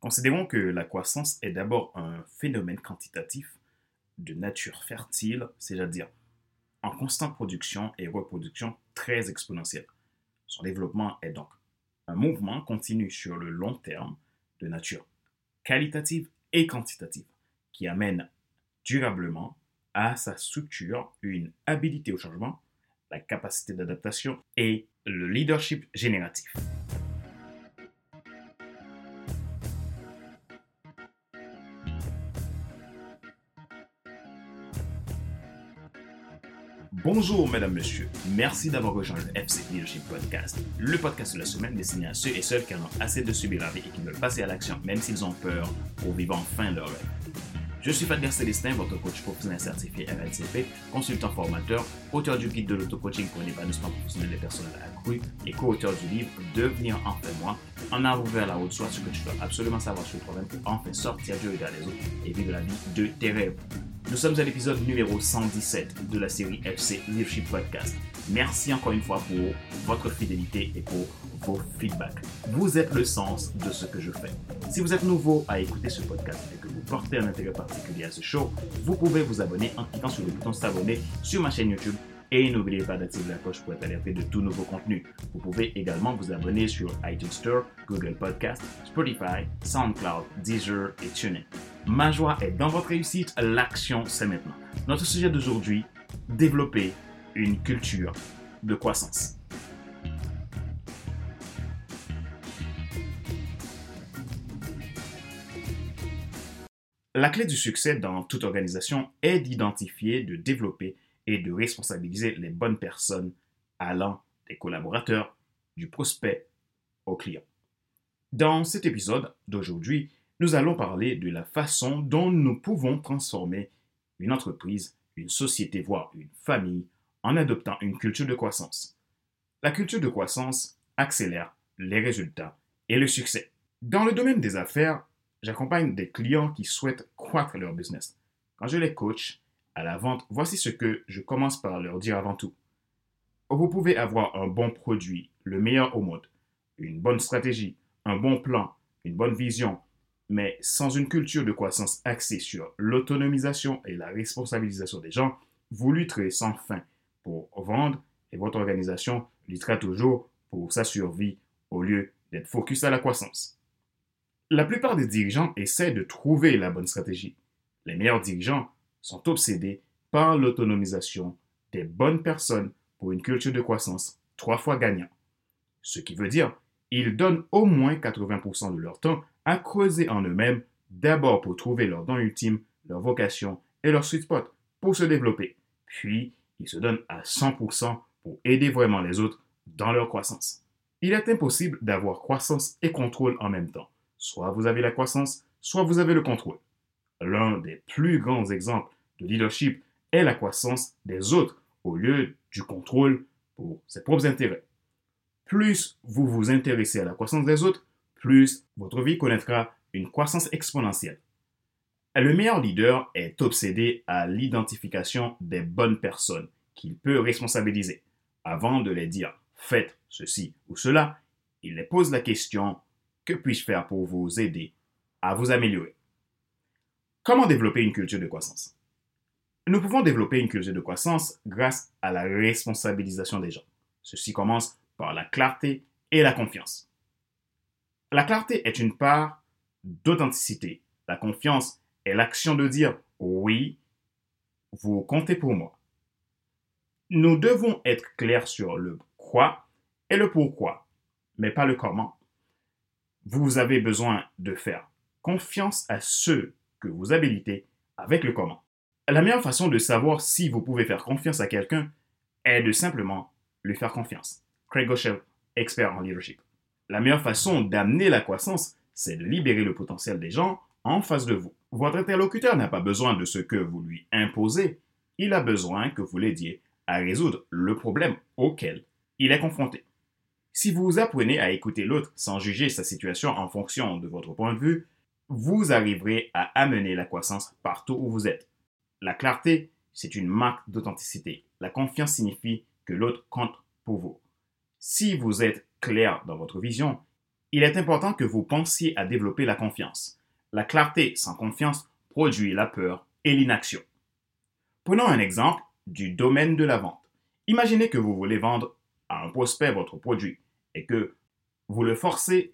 Considérons que la croissance est d'abord un phénomène quantitatif de nature fertile, c'est-à-dire en constante production et reproduction très exponentielle. Son développement est donc un mouvement continu sur le long terme de nature qualitative et quantitative qui amène durablement à sa structure une habilité au changement, la capacité d'adaptation et le leadership génératif. Bonjour, mesdames, messieurs. Merci d'avoir rejoint le FC Leadership Podcast, le podcast de la semaine destiné à ceux et celles qui en ont assez de subir la vie et qui veulent passer à l'action, même s'ils ont peur, pour vivre enfin leur rêve. Je suis Fadler Célestin, votre coach professionnel certifié RNCP, consultant formateur, auteur du guide de l'auto-coaching pour un épanouissement professionnel des personnes accru et co-auteur du livre Devenir enfin moi, en avant vers la route, soit ce que tu dois absolument savoir sur toi-même pour enfin sortir du regard des autres et vivre la vie de tes rêves. Nous sommes à l'épisode numéro 117 de la série FC Leadership Podcast. Merci encore une fois pour votre fidélité et pour vos feedbacks. Vous êtes le sens de ce que je fais. Si vous êtes nouveau à écouter ce podcast et que vous portez un intérêt particulier à ce show, vous pouvez vous abonner en cliquant sur le bouton s'abonner sur ma chaîne YouTube et n'oubliez pas d'activer la cloche pour être alerté de tout nouveau contenu. Vous pouvez également vous abonner sur iTunes Store, Google Podcast, Spotify, SoundCloud, Deezer et TuneIn. Ma joie est dans votre réussite, l'action c'est maintenant. Notre sujet d'aujourd'hui, développer une culture de croissance. La clé du succès dans toute organisation est d'identifier, de développer et de responsabiliser les bonnes personnes allant des collaborateurs, du prospect au client. Dans cet épisode d'aujourd'hui, nous allons parler de la façon dont nous pouvons transformer une entreprise, une société, voire une famille en adoptant une culture de croissance. La culture de croissance accélère les résultats et le succès. Dans le domaine des affaires, j'accompagne des clients qui souhaitent croître leur business. Quand je les coach à la vente, voici ce que je commence par leur dire avant tout. Vous pouvez avoir un bon produit, le meilleur au monde, une bonne stratégie, un bon plan, une bonne vision, mais sans une culture de croissance axée sur l'autonomisation et la responsabilisation des gens, vous lutterez sans fin pour vendre et votre organisation luttera toujours pour sa survie au lieu d'être focus à la croissance. La plupart des dirigeants essaient de trouver la bonne stratégie. Les meilleurs dirigeants sont obsédés par l'autonomisation des bonnes personnes pour une culture de croissance trois fois gagnant. Ce qui veut dire, ils donnent au moins 80% de leur temps à creuser en eux-mêmes, d'abord pour trouver leur don ultime, leur vocation et leur sweet spot pour se développer. Puis, ils se donnent à 100% pour aider vraiment les autres dans leur croissance. Il est impossible d'avoir croissance et contrôle en même temps. Soit vous avez la croissance, soit vous avez le contrôle. L'un des plus grands exemples de leadership est la croissance des autres au lieu du contrôle pour ses propres intérêts. Plus vous vous intéressez à la croissance des autres, plus votre vie connaîtra une croissance exponentielle. Le meilleur leader est obsédé à l'identification des bonnes personnes qu'il peut responsabiliser. Avant de les dire faites ceci ou cela, il les pose la question que puis-je faire pour vous aider à vous améliorer? Comment développer une culture de croissance? Nous pouvons développer une culture de croissance grâce à la responsabilisation des gens. Ceci commence par la clarté et la confiance. La clarté est une part d'authenticité. La confiance est l'action de dire oui, vous comptez pour moi. Nous devons être clairs sur le quoi et le pourquoi, mais pas le comment. Vous avez besoin de faire confiance à ceux que vous habilitez avec le comment. La meilleure façon de savoir si vous pouvez faire confiance à quelqu'un est de simplement lui faire confiance. Craig Goschel, expert en leadership. La meilleure façon d'amener la croissance, c'est de libérer le potentiel des gens en face de vous. Votre interlocuteur n'a pas besoin de ce que vous lui imposez, il a besoin que vous l'aidiez à résoudre le problème auquel il est confronté. Si vous apprenez à écouter l'autre sans juger sa situation en fonction de votre point de vue, vous arriverez à amener la croissance partout où vous êtes. La clarté, c'est une marque d'authenticité. La confiance signifie que l'autre compte pour vous. Si vous êtes clair dans votre vision, il est important que vous pensiez à développer la confiance. La clarté sans confiance produit la peur et l'inaction. Prenons un exemple du domaine de la vente. Imaginez que vous voulez vendre à un prospect votre produit et que vous le forcez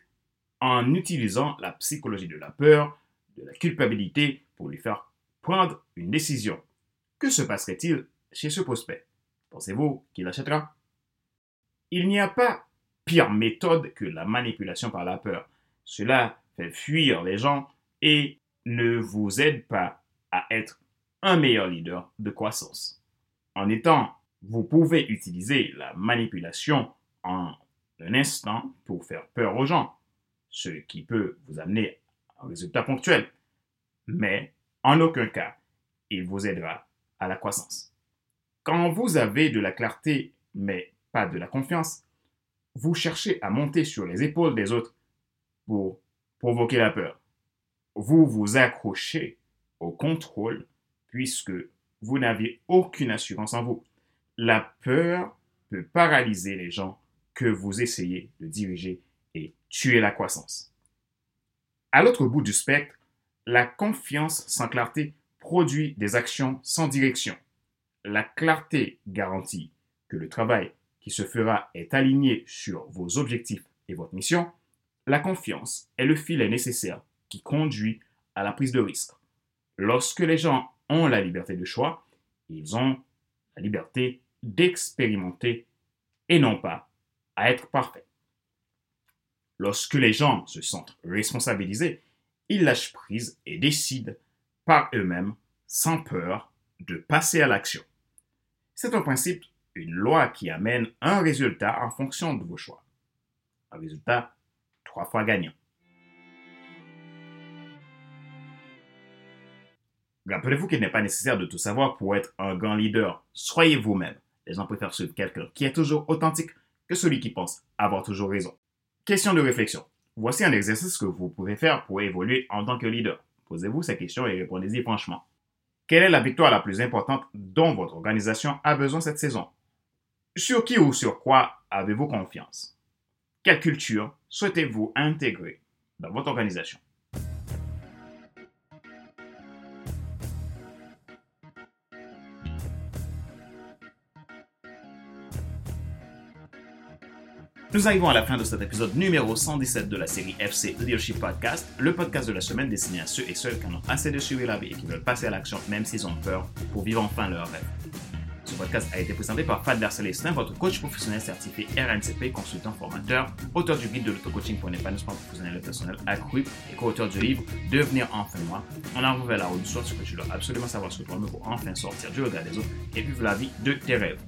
en utilisant la psychologie de la peur, de la culpabilité pour lui faire prendre une décision. Que se passerait-il chez ce prospect? Pensez-vous qu'il achètera? Il n'y a pas pire méthode que la manipulation par la peur. Cela fait fuir les gens et ne vous aide pas à être un meilleur leader de croissance. En étant, vous pouvez utiliser la manipulation en un instant pour faire peur aux gens, ce qui peut vous amener à un résultat ponctuel. Mais en aucun cas, il vous aidera à la croissance. Quand vous avez de la clarté, mais pas de la confiance, vous cherchez à monter sur les épaules des autres pour provoquer la peur. Vous vous accrochez au contrôle puisque vous n'avez aucune assurance en vous. La peur peut paralyser les gens que vous essayez de diriger et tuer la croissance. À l'autre bout du spectre, la confiance sans clarté produit des actions sans direction. La clarté garantit que le travail qui se fera est aligné sur vos objectifs et votre mission, la confiance est le filet nécessaire qui conduit à la prise de risque. Lorsque les gens ont la liberté de choix, ils ont la liberté d'expérimenter et non pas à être parfaits. Lorsque les gens se sentent responsabilisés, ils lâchent prise et décident par eux-mêmes, sans peur, de passer à l'action. C'est un principe une loi qui amène un résultat en fonction de vos choix. Un résultat trois fois gagnant. Rappelez-vous qu'il n'est pas nécessaire de tout savoir pour être un grand leader. Soyez vous-même. Les gens préfèrent suivre quelqu'un qui est toujours authentique que celui qui pense avoir toujours raison. Question de réflexion. Voici un exercice que vous pouvez faire pour évoluer en tant que leader. Posez-vous ces questions et répondez-y franchement. Quelle est la victoire la plus importante dont votre organisation a besoin cette saison? Sur qui ou sur quoi avez-vous confiance? Quelle culture souhaitez-vous intégrer dans votre organisation? Nous arrivons à la fin de cet épisode numéro 117 de la série FC Leadership Podcast, le podcast de la semaine destiné à ceux et celles qui en ont assez de suivre la vie et qui veulent passer à l'action même s'ils ont peur pour vivre enfin leur rêve. Ce podcast a été présenté par Fadler Célestin, votre coach professionnel certifié RNCP, consultant formateur, auteur du guide de l'auto-coaching pour un épanouissement professionnel et personnel accru et co-auteur du livre Devenir enfin moi. On a vers la route du soir, ce que tu dois absolument savoir sur toi-même pour enfin sortir du regard des autres et vivre la vie de tes rêves.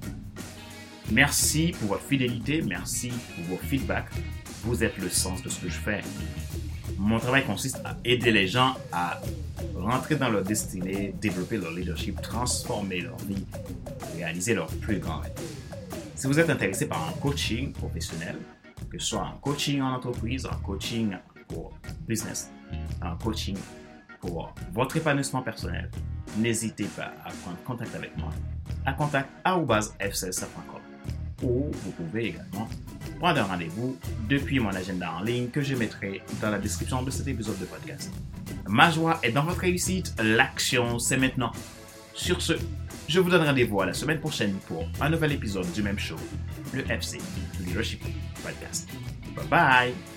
Merci pour votre fidélité, merci pour vos feedbacks. Vous êtes le sens de ce que je fais. Mon travail consiste à aider les gens à rentrer dans leur destinée, développer leur leadership, transformer leur vie, réaliser leur plus grand rêve. Si vous êtes intéressé par un coaching professionnel, que ce soit un coaching en entreprise, un coaching pour business, un coaching pour votre épanouissement personnel, n'hésitez pas à prendre contact avec moi à contact.fcs.com ou vous pouvez également prendre un rendez-vous depuis mon agenda en ligne que je mettrai dans la description de cet épisode de podcast. Ma joie est dans votre réussite, l'action c'est maintenant. Sur ce, je vous donne rendez-vous à la semaine prochaine pour un nouvel épisode du même show, le FC Leadership Podcast. Bye bye